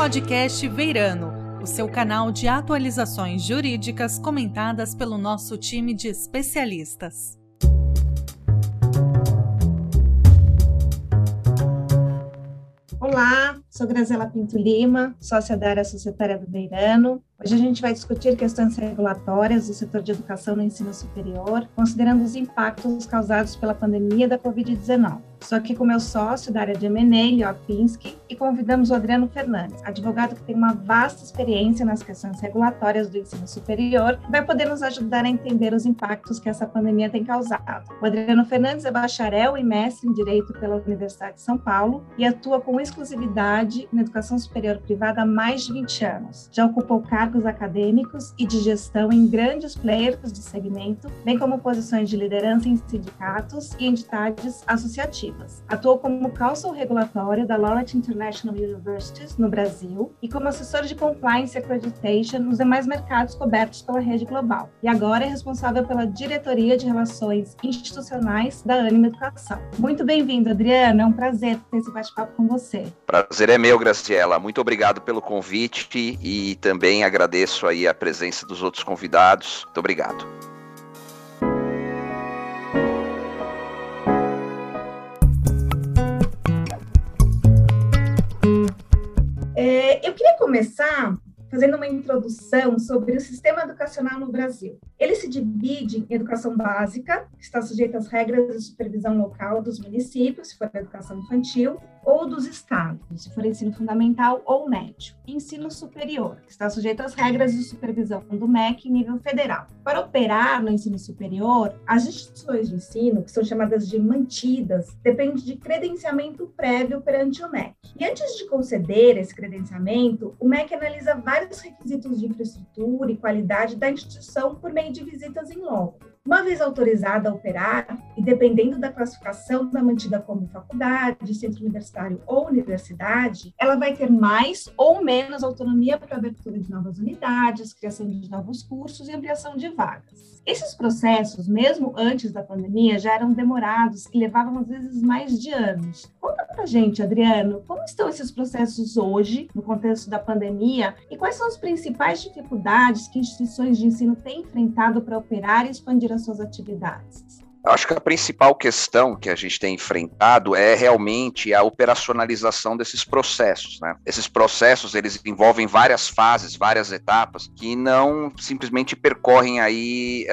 podcast Veirano, o seu canal de atualizações jurídicas comentadas pelo nosso time de especialistas. Olá, sou Grazela Pinto Lima, sócia da área societária do Beirano. Hoje a gente vai discutir questões regulatórias do setor de educação no ensino superior, considerando os impactos causados pela pandemia da Covid-19. Estou aqui com meu sócio da área de M&A, Leo Pinsky, e convidamos o Adriano Fernandes, advogado que tem uma vasta experiência nas questões regulatórias do ensino superior, que vai poder nos ajudar a entender os impactos que essa pandemia tem causado. O Adriano Fernandes é bacharel e mestre em Direito pela Universidade de São Paulo e atua com exclusividade na educação superior privada há mais de 20 anos. Já ocupou cargos acadêmicos e de gestão em grandes players do segmento, bem como posições de liderança em sindicatos e entidades associativas Atuou como counsel regulatório da Laureate International Universities no Brasil e como assessor de compliance accreditation nos demais mercados cobertos pela rede global. E agora é responsável pela diretoria de relações institucionais da Anima Educação. Muito bem-vindo, Adriana. É um prazer ter esse bate-papo com você. Prazer é meu, Graciela. Muito obrigado pelo convite e também agradeço aí a presença dos outros convidados. Muito obrigado. Queria começar fazendo uma introdução sobre o sistema educacional no Brasil. Ele se divide em educação básica, que está sujeita às regras de supervisão local dos municípios, se for educação infantil, ou dos estados, se for ensino fundamental ou médio. Ensino superior, que está sujeito às regras de supervisão do MEC em nível federal. Para operar no ensino superior, as instituições de ensino, que são chamadas de mantidas, dependem de credenciamento prévio perante o MEC. E antes de conceder esse credenciamento, o MEC analisa vários requisitos de infraestrutura e qualidade da instituição por meio de visitas em loco. Uma vez autorizada a operar, e dependendo da classificação da mantida como faculdade, centro universitário ou universidade, ela vai ter mais ou menos autonomia para abertura de novas unidades, criação de novos cursos e ampliação de vagas. Esses processos, mesmo antes da pandemia, já eram demorados e levavam às vezes mais de anos. Conta pra gente, Adriano, como estão esses processos hoje, no contexto da pandemia, e quais são as principais dificuldades que instituições de ensino têm enfrentado para operar e expandir as suas atividades? Acho que a principal questão que a gente tem enfrentado é realmente a operacionalização desses processos. Né? Esses processos eles envolvem várias fases, várias etapas que não simplesmente percorrem aí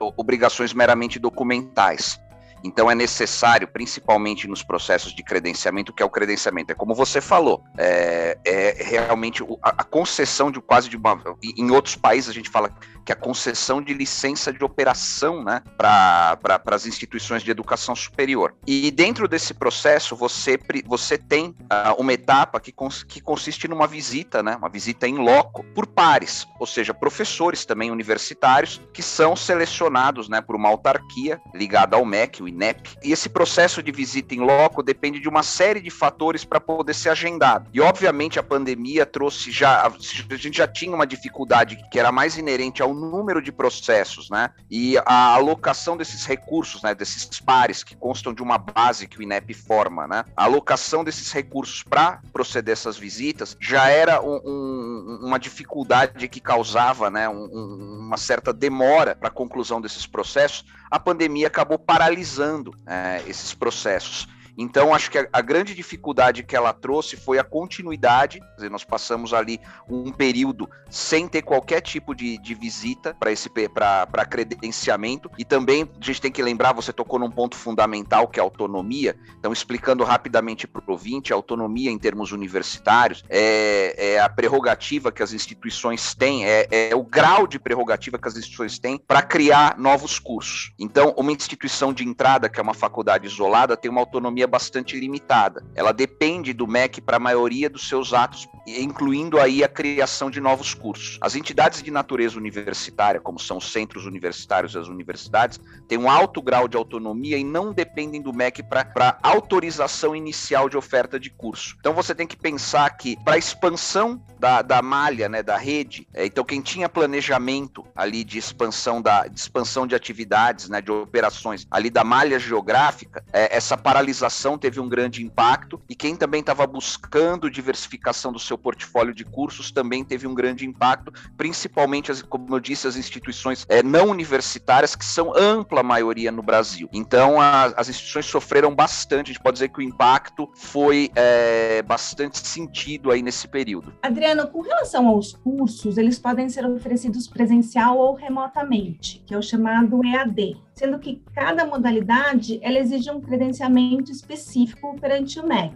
uh, obrigações meramente documentais. Então é necessário, principalmente nos processos de credenciamento, que é o credenciamento. É como você falou, é, é realmente a, a, concessão de quase de uma. Em outros países a gente fala que é a concessão de licença de operação né, para pra, as instituições de educação superior. E dentro desse processo, você, você tem uh, uma etapa que, cons, que consiste numa visita, né, uma visita em loco, por pares, ou seja, professores também universitários que são selecionados né, por uma autarquia ligada ao MEC, INEP. E esse processo de visita em loco depende de uma série de fatores para poder ser agendado. E, obviamente, a pandemia trouxe já. A gente já tinha uma dificuldade que era mais inerente ao número de processos, né? E a alocação desses recursos, né? Desses pares que constam de uma base que o INEP forma, né? A alocação desses recursos para proceder essas visitas já era um, um, uma dificuldade que causava, né? Um, uma certa demora para a conclusão desses processos. A pandemia acabou paralisando é, esses processos. Então, acho que a, a, grande dificuldade que ela trouxe foi a continuidade. Dizer, nós passamos ali um período sem ter qualquer tipo de, de visita para esse para credenciamento. E também a gente tem que lembrar, você tocou num ponto fundamental que é a autonomia. Então, explicando rapidamente para o ouvinte, a autonomia em termos universitários é, é, a prerrogativa que as instituições têm, é, é o grau de prerrogativa que as instituições têm para criar novos cursos. Então, uma instituição de entrada, que é uma faculdade isolada, tem uma autonomia bastante limitada. Ela depende do MEC para a maioria dos seus atos, incluindo aí a criação de novos cursos. As entidades de natureza universitária, como são os centros universitários e as universidades, têm um alto grau de autonomia e não dependem do MEC para autorização inicial de oferta de curso. Então você tem que pensar que para a expansão da, da malha, né, da rede, é, então quem tinha planejamento ali de expansão da de expansão de atividades, né, de operações ali da malha geográfica, é, essa paralisação teve um grande impacto e quem também estava buscando diversificação do seu portfólio de cursos também teve um grande impacto, principalmente, as, como eu disse, as instituições é, não universitárias, que são ampla maioria no Brasil. Então, a, as instituições sofreram bastante, a gente pode dizer que o impacto foi é, bastante sentido aí nesse período. Adriano, com relação aos cursos, eles podem ser oferecidos presencial ou remotamente, que é o chamado EAD sendo que cada modalidade ela exige um credenciamento específico perante o MEC.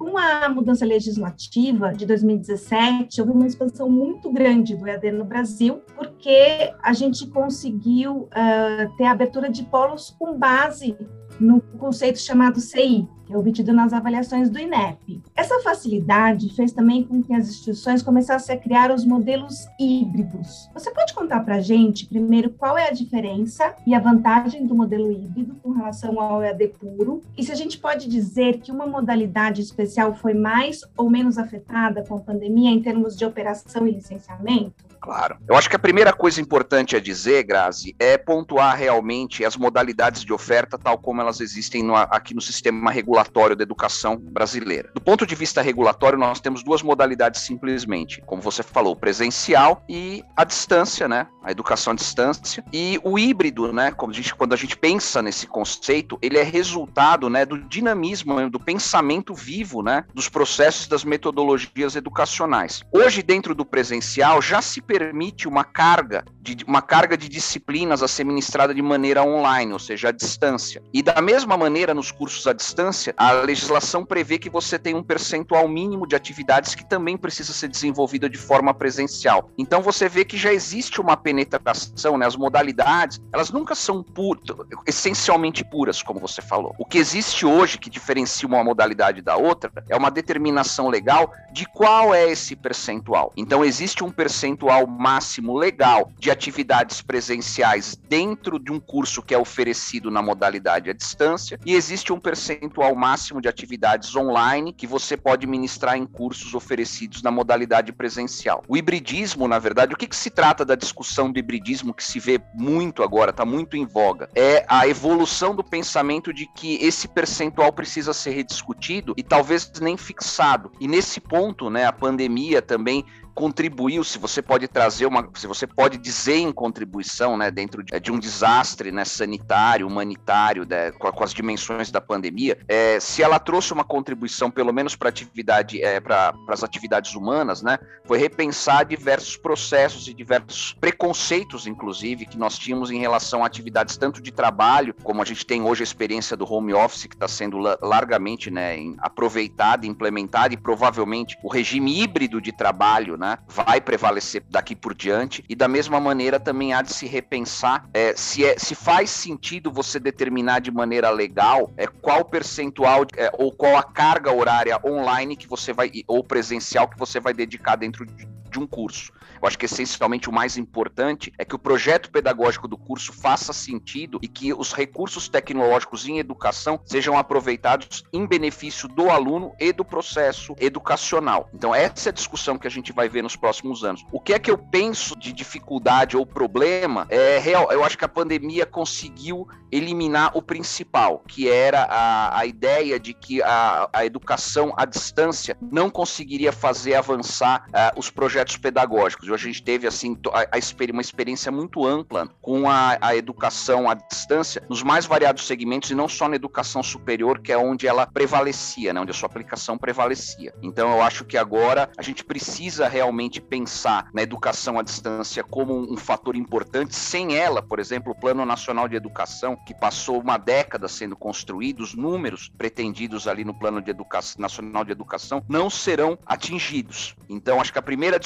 Com a mudança legislativa de 2017, houve uma expansão muito grande do EAD no Brasil, porque a gente conseguiu uh, ter a abertura de polos com base no conceito chamado CI, que é obtido nas avaliações do INEP. Essa facilidade fez também com que as instituições começassem a criar os modelos híbridos. Você pode contar para a gente, primeiro, qual é a diferença e a vantagem do modelo híbrido com relação ao EAD puro? E se a gente pode dizer que uma modalidade especial foi mais ou menos afetada com a pandemia em termos de operação e licenciamento? Claro. Eu acho que a primeira coisa importante a dizer, Grazi, é pontuar realmente as modalidades de oferta tal como elas existem no, aqui no sistema regulatório da educação brasileira. Do ponto de vista regulatório, nós temos duas modalidades simplesmente, como você falou, presencial e a distância, né? A educação à distância. E o híbrido, né? Como a gente, quando a gente pensa nesse conceito, ele é resultado, né, do dinamismo, do pensamento vivo, né, dos processos das metodologias educacionais. Hoje, dentro do presencial, já se permite uma carga de uma carga de disciplinas a ser ministrada de maneira online, ou seja, à distância. E da mesma maneira, nos cursos à distância, a legislação prevê que você tem um percentual mínimo de atividades que também precisa ser desenvolvida de forma presencial. Então você vê que já existe uma penetração, né? As modalidades, elas nunca são essencialmente puras, como você falou. O que existe hoje que diferencia uma modalidade da outra é uma determinação legal de qual é esse percentual. Então existe um percentual percentual máximo legal de atividades presenciais dentro de um curso que é oferecido na modalidade à distância e existe um percentual máximo de atividades online que você pode ministrar em cursos oferecidos na modalidade presencial. O hibridismo, na verdade, o que, que se trata da discussão do hibridismo que se vê muito agora, está muito em voga, é a evolução do pensamento de que esse percentual precisa ser rediscutido e talvez nem fixado. E nesse ponto, né, a pandemia também contribuiu, se você pode trazer uma, se você pode dizer em contribuição, né, dentro de, de um desastre, né, sanitário, humanitário, né, com, com, as dimensões da pandemia, é, se ela trouxe uma contribuição, pelo menos para atividade, é, para as atividades humanas, né, foi repensar diversos processos e diversos preconceitos, inclusive, que nós tínhamos em relação a atividades tanto de trabalho, como a gente tem hoje a experiência do home office que está sendo largamente, né, aproveitada, implementada e provavelmente o regime híbrido de trabalho né, vai prevalecer daqui por diante, e da mesma maneira também há de se repensar é, se, é, se faz sentido você determinar de maneira legal é, qual percentual é, ou qual a carga horária online que você vai, ou presencial que você vai dedicar dentro de, de um curso. Eu acho que essencialmente o mais importante é que o projeto pedagógico do curso faça sentido e que os recursos tecnológicos em educação sejam aproveitados em benefício do aluno e do processo educacional. Então, essa é a discussão que a gente vai ver nos próximos anos. O que é que eu penso de dificuldade ou problema é real. Eu acho que a pandemia conseguiu eliminar o principal, que era a, a ideia de que a, a educação à distância não conseguiria fazer avançar uh, os projetos pedagógicos. Hoje a gente teve assim a, a uma experiência muito ampla com a, a, educação à distância nos mais variados segmentos e não só na educação superior, que é onde ela prevalecia, né, onde a sua aplicação prevalecia. Então eu acho que agora a gente precisa realmente pensar na educação à distância como um, um fator importante. Sem ela, por exemplo, o Plano Nacional de Educação, que passou uma década sendo construído, os números pretendidos ali no Plano de Nacional de Educação não serão atingidos. Então acho que a primeira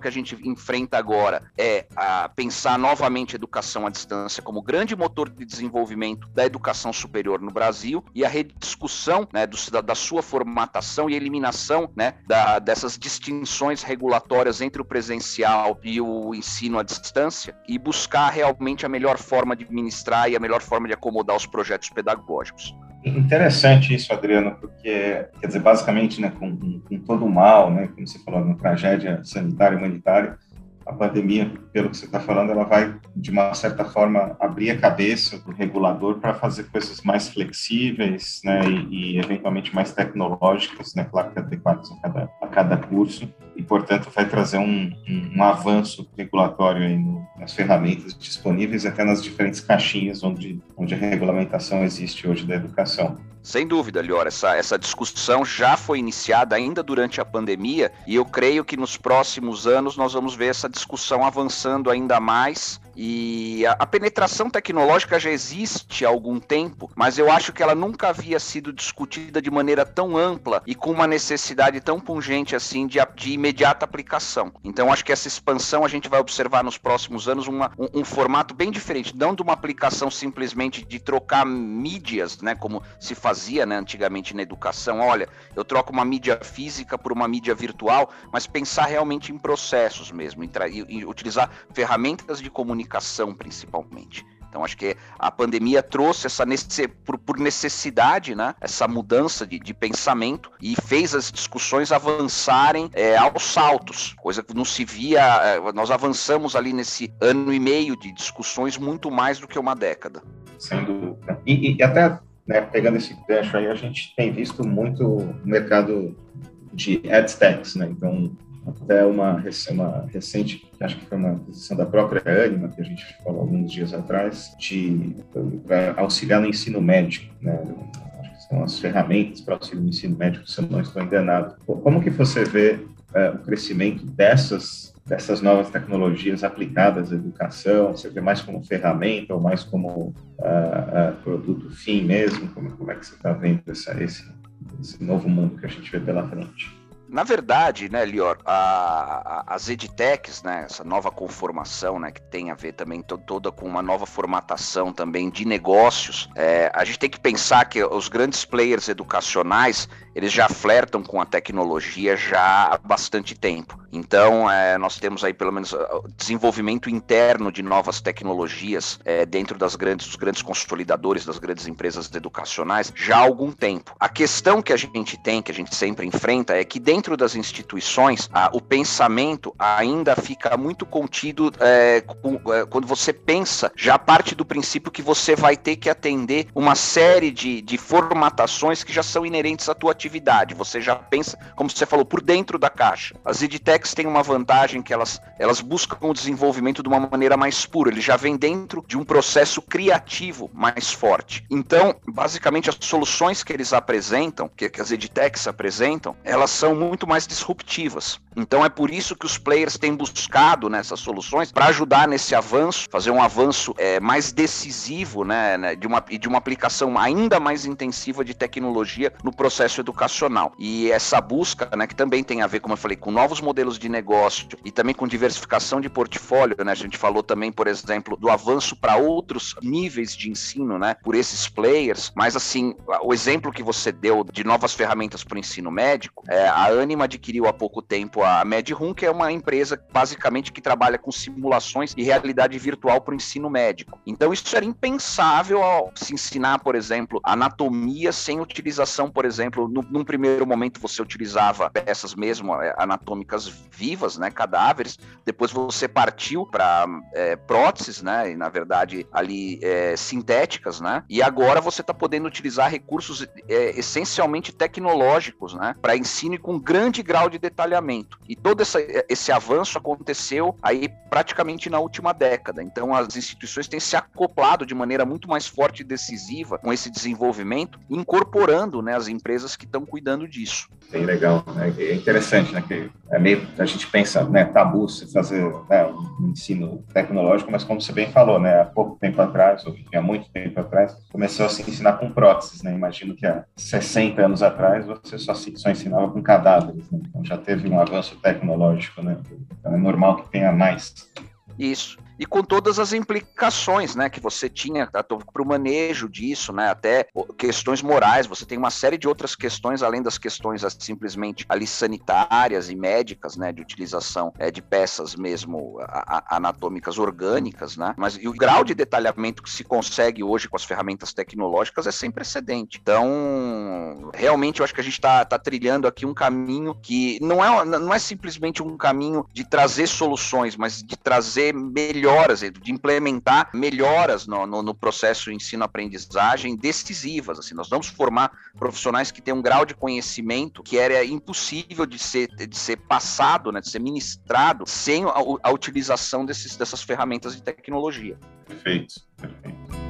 que a gente enfrenta agora é a pensar novamente a educação à distância como grande motor de desenvolvimento da educação superior no Brasil e a rediscussão né, do, da, da, sua formatação e eliminação né, da, dessas distinções regulatórias entre o presencial e o ensino à distância e buscar realmente a melhor forma de ministrar e a melhor forma de acomodar os projetos pedagógicos. Interessante isso, Adriano, porque, quer dizer, basicamente, né, com, com, todo o mal, né, como você falou, uma tragédia sanitária e humanitária, a pandemia, pelo que você está falando, ela vai, de uma certa forma, abrir a cabeça do regulador para fazer coisas mais flexíveis, né, e, e, eventualmente mais tecnológicas, né, claro que adequadas a cada, a cada curso, e, portanto, vai trazer um, um, um avanço regulatório aí no, nas ferramentas disponíveis, até nas diferentes caixinhas onde, onde a regulamentação existe hoje da educação. Sem dúvida, Lior, essa, essa discussão já foi iniciada ainda durante a pandemia e eu creio que nos próximos anos nós vamos ver essa discussão avançando ainda mais e a, penetração tecnológica já existe há algum tempo, mas eu acho que ela nunca havia sido discutida de maneira tão ampla e com uma necessidade tão pungente assim de, de imediata aplicação. Então, acho que essa expansão a gente vai observar nos próximos anos uma, um, um, formato bem diferente, não de uma aplicação simplesmente de trocar mídias, né, como se fazia né, antigamente na educação. Olha, eu troco uma mídia física por uma mídia virtual, mas pensar realmente em processos mesmo, em, em utilizar ferramentas de comunicação comunicação, principalmente. Então, acho que a pandemia trouxe essa por, por necessidade, né, essa mudança de, de, pensamento e fez as discussões avançarem é, aos saltos, coisa que não se via. É, nós avançamos ali nesse ano e meio de discussões muito mais do que uma década. Sem dúvida. E, e até né, pegando esse gancho aí, a gente tem visto muito mercado de adstechs, né? Então, até uma, uma recente, acho que foi uma decisão da própria Anima, que a gente falou alguns dias atrás, para auxiliar no ensino médico, né? São as ferramentas para auxílio no ensino médico, se eu não estou enganado. Como que você vê é, o crescimento dessas dessas novas tecnologias aplicadas à educação? Você vê mais como ferramenta ou mais como uh, uh, produto fim mesmo? Como, como é que você está vendo essa, esse, esse novo mundo que a gente vê pela frente? Na verdade, né, Lior, a, a, as edtechs, né, essa nova conformação, né, que tem a ver também to, toda com uma nova formatação também de negócios, é, a gente tem que pensar que os grandes players educacionais, eles já flertam com a tecnologia já há bastante tempo. Então, é, nós temos aí pelo menos desenvolvimento interno de novas tecnologias é, dentro das grandes, dos grandes consolidadores, das grandes empresas educacionais já há algum tempo. A questão que a gente tem, que a gente sempre enfrenta, é que dentro das instituições, a, o pensamento ainda fica muito contido é, com, é, quando você pensa, já parte do princípio que você vai ter que atender uma série de, de formatações que já são inerentes à tua atividade. Você já pensa, como você falou, por dentro da caixa. As edtechs techs têm uma vantagem que elas, elas buscam o desenvolvimento de uma maneira mais pura, ele já vem dentro de um processo criativo mais forte. Então, basicamente, as soluções que eles apresentam, que, que as edtechs apresentam, elas são muito mais disruptivas. Então, é por isso que os players têm buscado nessas soluções para ajudar nesse avanço, fazer um avanço é, mais decisivo, né, né, de uma, de uma aplicação ainda mais intensiva de tecnologia no processo educacional. E essa busca, né, que também tem a ver, como eu falei, com novos modelos modelos de negócio e também com diversificação de portfólio, né? A gente falou também, por exemplo, do avanço para outros níveis de ensino, né? Por esses players, mas assim, o exemplo que você deu de novas ferramentas para o ensino médico, é, a Anima adquiriu há pouco tempo a MedRoom, que é uma empresa basicamente que trabalha com simulações e realidade virtual para o ensino médico. Então isso era impensável ao se ensinar, por exemplo, anatomia sem utilização, por exemplo, no, num primeiro momento você utilizava peças mesmo é, anatômicas vivas, né, cadáveres. Depois você partiu para é, próteses, né, e na verdade ali é, sintéticas, né. E agora você está podendo utilizar recursos é, essencialmente tecnológicos, né, para ensino com grande grau de detalhamento. E todo essa, esse avanço aconteceu aí praticamente na última década. Então as instituições têm se acoplado de maneira muito mais forte e decisiva com esse desenvolvimento, incorporando, né, as empresas que estão cuidando disso. Bem legal, né? é interessante, né, que é meio a gente pensa, né, tabu se fazer né, um ensino tecnológico, mas como você bem falou, né, há pouco tempo atrás, ou há muito tempo atrás, começou a se ensinar com próteses, né, imagino que há 60 anos atrás você só, só ensinava com cadáveres, né? então já teve um avanço tecnológico, né, então é normal que tenha mais. Isso. E com todas as implicações, né, que você tinha para o manejo disso, né, até questões morais. Você tem uma série de outras questões além das questões simplesmente ali sanitárias e médicas, né, de utilização é, de peças mesmo anatômicas orgânicas, né, mas e o grau de detalhamento que se consegue hoje com as ferramentas tecnológicas é sem precedente. Então, realmente eu acho que a gente está tá trilhando aqui um caminho que não é, não é simplesmente um caminho de trazer soluções, mas de trazer melhoras, de implementar melhoras no, no, no processo ensino-aprendizagem decisivas. Assim, nós vamos formar profissionais que têm um grau de conhecimento que era impossível de ser, de ser passado, né, de ser ministrado sem a, a utilização desses, dessas ferramentas de tecnologia. Perfeito, perfeito.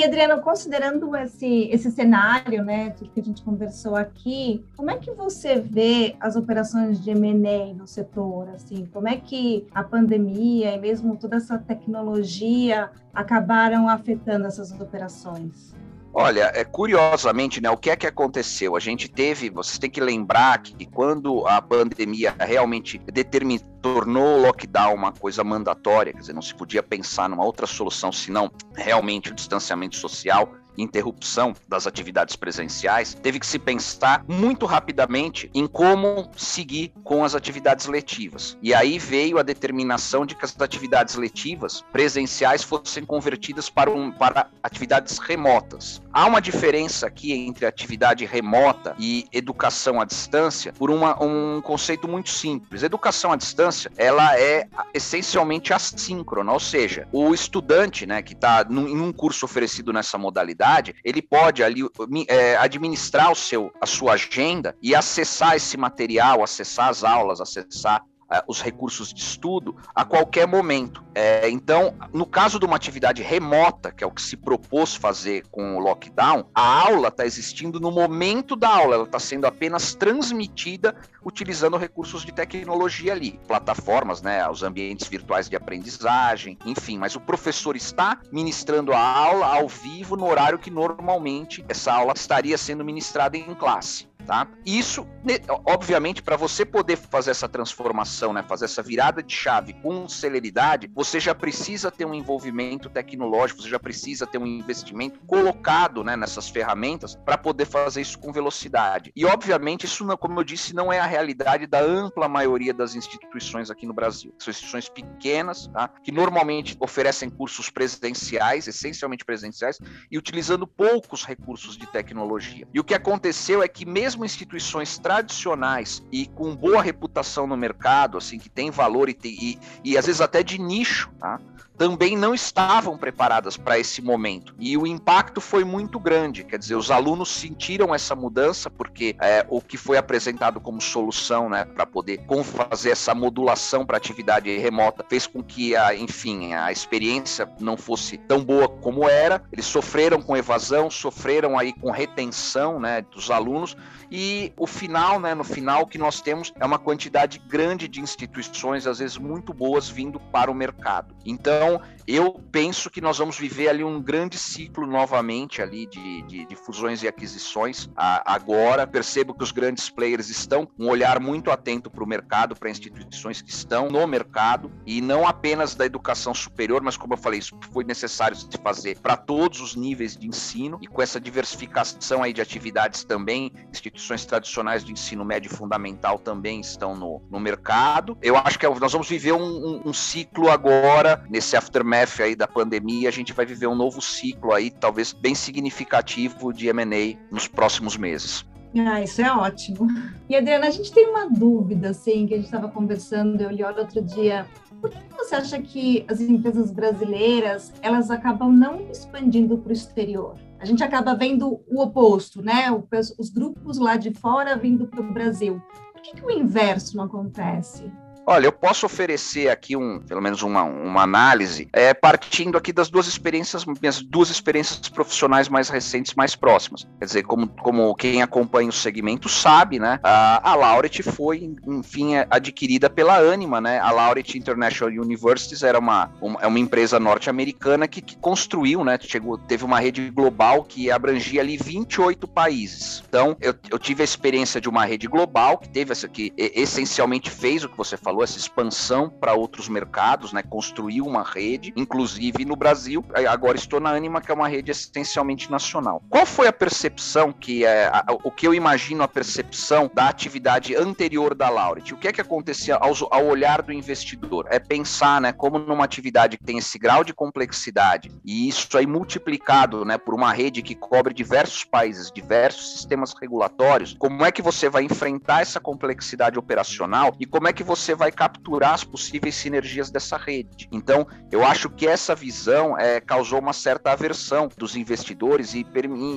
E, Adriano, considerando esse, esse cenário, né, que a gente conversou aqui, como é que você vê as operações de M&A no setor? Assim, como é que a pandemia e mesmo toda essa tecnologia acabaram afetando essas operações? Olha, é, curiosamente, né, o que é que aconteceu? A gente teve, vocês têm que lembrar que quando a pandemia realmente determinou, tornou o lockdown uma coisa mandatória, quer dizer, não se podia pensar numa outra solução senão realmente o distanciamento social, interrupção das atividades presenciais, teve que se pensar muito rapidamente em como seguir com as atividades letivas. E aí veio a determinação de que as atividades letivas presenciais fossem convertidas para, um, para atividades remotas. Há uma diferença aqui entre atividade remota e educação à distância por uma, um conceito muito simples. Educação à distância, ela é essencialmente assíncrona, ou seja, o estudante, né, que está em um curso oferecido nessa modalidade ele pode ali é, administrar o seu, a sua agenda e acessar esse material, acessar as aulas, acessar os recursos de estudo a qualquer momento. É, então, no caso de uma atividade remota, que é o que se propôs fazer com o lockdown, a aula está existindo no momento da aula, ela está sendo apenas transmitida utilizando recursos de tecnologia ali, plataformas, né, os ambientes virtuais de aprendizagem, enfim, mas o professor está ministrando a aula ao vivo no horário que normalmente essa aula estaria sendo ministrada em classe. Tá? Isso, obviamente, para você poder fazer essa transformação, né, fazer essa virada de chave com celeridade, você já precisa ter um envolvimento tecnológico, você já precisa ter um investimento colocado né, nessas ferramentas para poder fazer isso com velocidade. E, obviamente, isso, não, como eu disse, não é a realidade da ampla maioria das instituições aqui no Brasil. São instituições pequenas, tá, que normalmente oferecem cursos presenciais, essencialmente presenciais, e utilizando poucos recursos de tecnologia. E o que aconteceu é que, mesmo mesmo instituições tradicionais e com boa reputação no mercado, assim, que tem valor e, tem, e, e às vezes até de nicho, tá? também não estavam preparadas para esse momento. E o impacto foi muito grande. Quer dizer, os alunos sentiram essa mudança, porque é, o que foi apresentado como solução né, para poder fazer essa modulação para atividade remota fez com que, a, enfim, a experiência não fosse tão boa como era. Eles sofreram com evasão, sofreram aí com retenção né, dos alunos. E o final, né, no final, o que nós temos é uma quantidade grande de instituições, às vezes muito boas, vindo para o mercado. Então, eu penso que nós vamos viver ali um grande ciclo novamente ali de, de, de fusões e aquisições. agora, percebo que os grandes players estão com um olhar muito atento para o mercado, para instituições que estão no mercado, e não apenas da educação superior, mas como eu falei, isso foi necessário se fazer para todos os níveis de ensino, e com essa diversificação aí de atividades também, instituições tradicionais de ensino médio e fundamental também estão no, no mercado. Eu acho que é nós vamos viver um, um, um ciclo agora, nesse aftermath aí da pandemia, a gente vai viver um novo ciclo aí, talvez bem significativo de M&A nos próximos meses. Ah, isso é ótimo. E Adriana, a gente tem uma dúvida, assim, que a gente estava conversando, eu li outro dia. Por que você acha que as empresas brasileiras elas acabam não expandindo para o exterior? A gente acaba vendo o oposto, né? Os grupos lá de fora vindo para o Brasil. Por que, que o inverso não acontece? Olha, eu posso oferecer aqui um, pelo menos uma, uma análise, é, partindo aqui das duas experiências, minhas duas experiências profissionais mais recentes, mais próximas. Quer dizer, como, como quem acompanha o segmento sabe, né? A, a Laureate foi, enfim, adquirida pela Anima, né? A Laureate International Universities era uma, uma, é uma empresa norte-americana que, que, construiu, né? Chegou, teve uma rede global que abrangia ali 28 países. Então, eu, eu tive a experiência de uma rede global que teve essa que essencialmente fez o que você falou, essa expansão para outros mercados, né? Construiu uma rede, inclusive no Brasil. Agora estou na Anima, que é uma rede essencialmente nacional. Qual foi a percepção que é o que eu imagino a percepção da atividade anterior da Lauret? O que é que acontecia ao, ao olhar do investidor? É pensar, né, como numa atividade que tem esse grau de complexidade e isso aí multiplicado, né, por uma rede que cobre diversos países, diversos sistemas regulatórios, como é que você vai enfrentar essa complexidade operacional e como é que você vai capturar as possíveis sinergias dessa rede? Então, eu acho que essa visão é, causou uma certa aversão dos investidores e,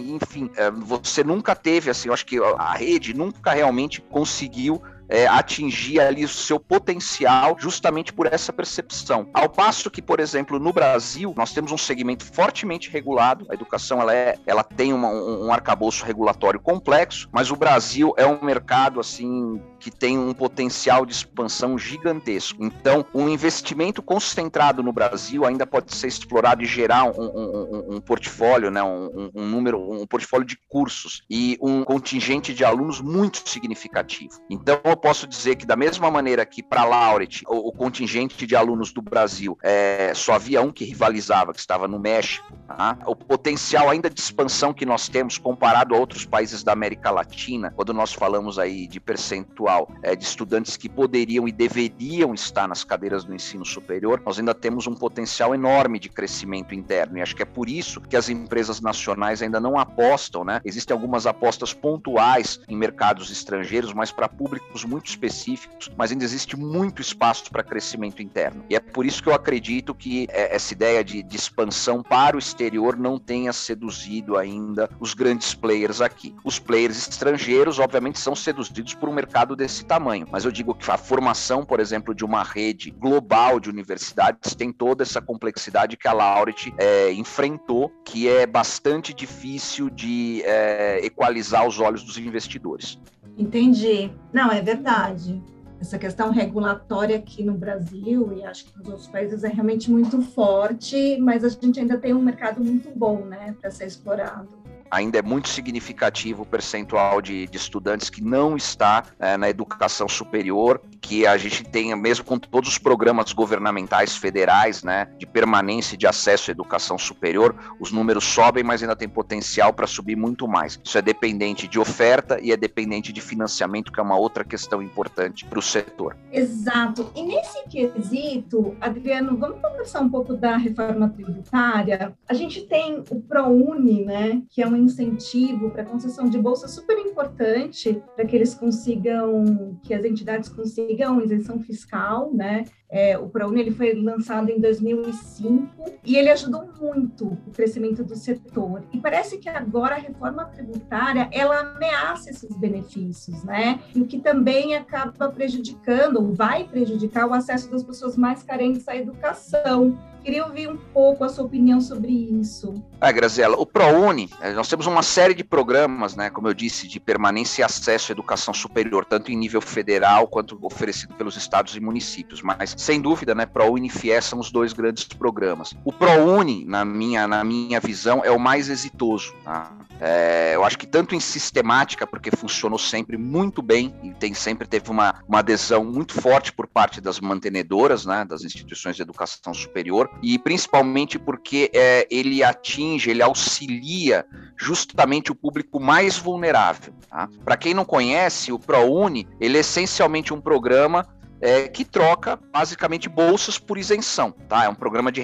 enfim, é, você nunca teve assim, eu acho que a rede nunca realmente conseguiu é, atingir ali o seu potencial justamente por essa percepção. Ao passo que, por exemplo, no Brasil, nós temos um segmento fortemente regulado, a educação ela, é, ela tem uma, um, arcabouço regulatório complexo, mas o Brasil é um mercado assim que tem um potencial de expansão gigantesco. Então, um investimento concentrado no Brasil ainda pode ser explorado e gerar um, um, um portfólio, né, um, um, número, um portfólio de cursos e um contingente de alunos muito significativo. Então, eu posso dizer que da mesma maneira que para a Laureate, o, o, contingente de alunos do Brasil é, só havia um que rivalizava, que estava no México, tá? o potencial ainda de expansão que nós temos comparado a outros países da América Latina, quando nós falamos aí de percentual percentual é, de estudantes que poderiam e deveriam estar nas cadeiras do ensino superior, nós ainda temos um potencial enorme de crescimento interno. E acho que é por isso que as empresas nacionais ainda não apostam, né? Existem algumas apostas pontuais em mercados estrangeiros, mas para públicos muito específicos, mas ainda existe muito espaço para crescimento interno. E é por isso que eu acredito que é, essa ideia de, de expansão para o exterior não tenha seduzido ainda os grandes players aqui. Os players estrangeiros, obviamente, são seduzidos por um mercado desse tamanho. Mas eu digo que a formação, por exemplo, de uma rede global de universidades tem toda essa complexidade que a Laureate é, enfrentou, que é bastante difícil de é, equalizar os olhos dos investidores. Entendi. Não, é verdade. Essa questão regulatória aqui no Brasil e acho que nos outros países é realmente muito forte, mas a gente ainda tem um mercado muito bom, né, para ser explorado ainda é muito significativo o percentual de, de estudantes que não está é, na educação superior, que a gente tem, mesmo com todos os programas governamentais federais, né, de permanência e de acesso à educação superior, os números sobem, mas ainda tem potencial para subir muito mais. Isso é dependente de oferta e é dependente de financiamento, que é uma outra questão importante para o setor. Exato. E nesse quesito, Adriano, vamos conversar um pouco da reforma tributária. A gente tem o ProUni, né, que é um incentivo para concessão de bolsa super importante para que eles consigam, que as entidades consigam isenção fiscal, né? É, o ProUni ele foi lançado em 2005 e ele ajudou muito o crescimento do setor. E parece que agora a reforma tributária ela ameaça esses benefícios, né? E o que também acaba prejudicando, ou vai prejudicar o acesso das pessoas mais carentes à educação. Queria ouvir um pouco a sua opinião sobre isso. Ah, Graziela, o ProUni, nós temos uma série de programas, né, como eu disse, de permanência e acesso à educação superior, tanto em nível federal quanto oferecido pelos estados e municípios. Mas, sem dúvida, né, ProUni e FIES são os dois grandes programas. O ProUni, na minha, na minha visão, é o mais exitoso. Tá? É, eu acho que tanto em sistemática, porque funcionou sempre muito bem e tem sempre teve uma, uma adesão muito forte por parte das mantenedoras, né, das instituições de educação superior, e principalmente porque é, ele atinge, ele auxilia justamente o público mais vulnerável. Tá? Para quem não conhece, o ProUni, ele é essencialmente um programa é, que troca basicamente bolsas por isenção, tá? É um programa de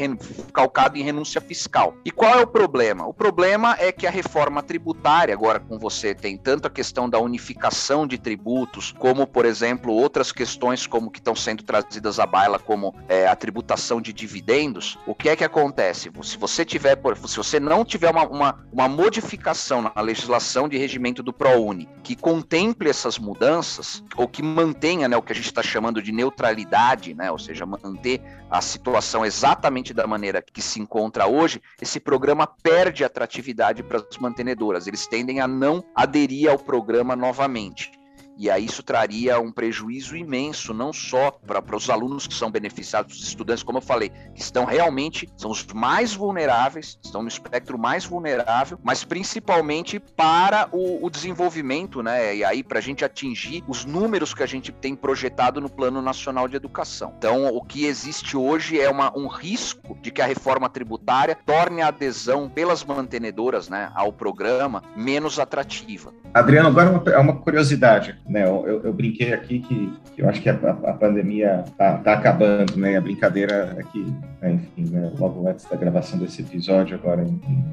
calcado em renúncia fiscal. E qual é o problema? O problema é que a reforma tributária, agora com você tem tanto a questão da unificação de tributos, como, por exemplo, outras questões como que estão sendo trazidas à baila, como é, a tributação de dividendos, o que é que acontece? Se você tiver, se você não tiver uma, uma, uma modificação na legislação de regimento do ProUni que contemple essas mudanças, ou que mantenha né, o que a gente está chamando de de neutralidade, né, ou seja, manter a situação exatamente da maneira que se encontra hoje, esse programa perde atratividade para as mantenedoras. Eles tendem a não aderir ao programa novamente. E aí isso traria um prejuízo imenso, não só para os alunos que são beneficiados, os estudantes, como eu falei, que estão realmente, são os mais vulneráveis, estão no espectro mais vulnerável, mas principalmente para o, o desenvolvimento, né? E aí para a gente atingir os números que a gente tem projetado no Plano Nacional de Educação. Então, o que existe hoje é uma, um risco de que a reforma tributária torne a adesão pelas mantenedoras né, ao programa menos atrativa. Adriano, agora uma, é uma curiosidade né? Eu, eu, brinquei aqui que, que, eu acho que a, a pandemia tá, tá, acabando, né? A brincadeira é que, né, enfim, né, logo antes da gravação desse episódio, agora em, em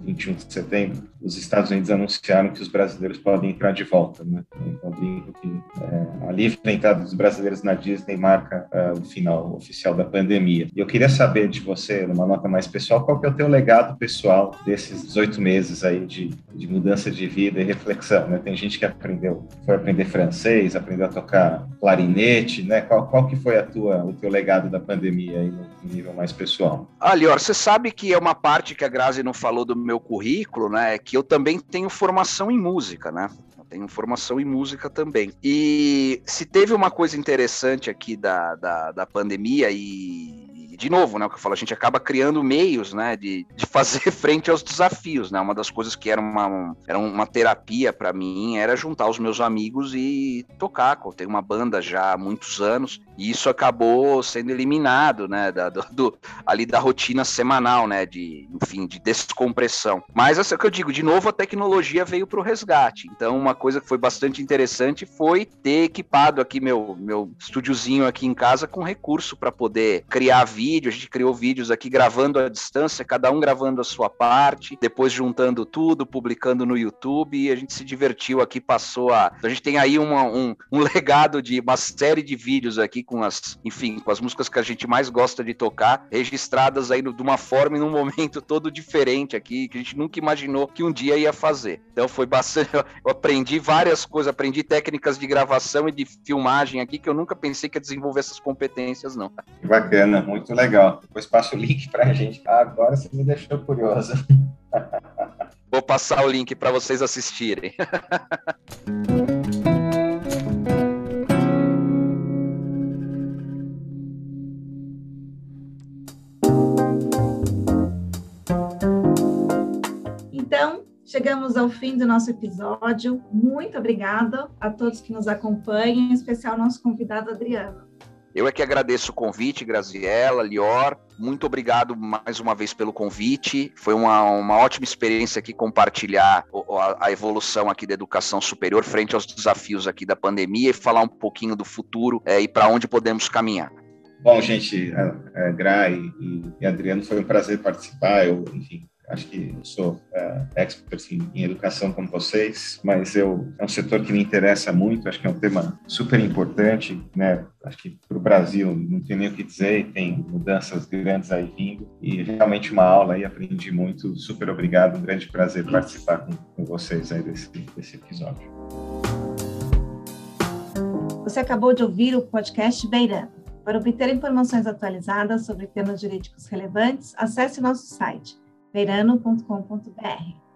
21 de setembro, os Estados Unidos anunciaram que os brasileiros podem entrar de volta. Né? Então, brinco que é, a livre entrada dos brasileiros na Disney marca é, o final oficial da pandemia. E eu queria saber de você, numa nota mais pessoal, qual que é o teu legado pessoal desses 18 meses aí de, de mudança de vida e reflexão. Né? Tem gente que aprendeu, foi aprender francês, aprendeu a tocar clarinete, né? Qual, qual que foi a tua, o teu legado da pandemia aí no nível mais pessoal? Lior, você sabe que é uma parte que a Grazi não falou do meu currículo, né, é que eu também tenho formação em música, né? Tenho formação em música também. E se teve uma coisa interessante aqui da, da, da pandemia e de novo, né, o que eu falo, a gente acaba criando meios, né, de, de fazer frente aos desafios, né, uma das coisas que era uma, era uma terapia para mim era juntar os meus amigos e tocar, eu tenho uma banda já há muitos anos, e isso acabou sendo eliminado, né, da, do, do, ali da rotina semanal, né, de, enfim, de descompressão. Mas é o que eu digo, de novo, a tecnologia veio para o resgate, então uma coisa que foi bastante interessante foi ter equipado aqui meu, meu estúdiozinho aqui em casa com recurso para poder criar vídeos vídeo, a gente criou vídeos aqui gravando à distância, cada um gravando a sua parte, depois juntando tudo, publicando no YouTube, e a gente se divertiu aqui, passou a. A gente tem aí uma, um, um legado de uma série de vídeos aqui com as, enfim, com as músicas que a gente mais gosta de tocar, registradas aí de uma forma e num momento todo diferente aqui, que a gente nunca imaginou que um dia ia fazer. Então foi bastante. Eu aprendi várias coisas, aprendi técnicas de gravação e de filmagem aqui que eu nunca pensei que ia desenvolver essas competências, não. Bacana, muito legal. Depois passa o link para a gente. Ah, agora você me deixou curioso. Vou passar o link para vocês assistirem. Então, chegamos ao fim do nosso episódio. Muito obrigada a todos que nos acompanham, em especial nosso convidado Adriano. Eu é que agradeço o convite, Graziella, Lior. Muito obrigado mais uma vez pelo convite. Foi uma, uma ótima experiência aqui compartilhar a, evolução aqui da educação superior frente aos desafios aqui da pandemia e falar um pouquinho do futuro é, e para onde podemos caminhar. Bom, gente, a, a Gra e, e Adriano, foi um prazer participar. Eu, enfim, acho que eu sou uh, expert em, em, educação como vocês, mas eu é um setor que me interessa muito, acho que é um tema super importante, né? Acho que para o Brasil não tem nem o que dizer, tem mudanças grandes aí vindo e realmente uma aula aí, aprendi muito, super obrigado, um grande prazer participar com, com vocês aí desse, desse episódio. Você acabou de ouvir o podcast Beirando. Para obter informações atualizadas sobre temas jurídicos relevantes, acesse nosso site verano.com.br.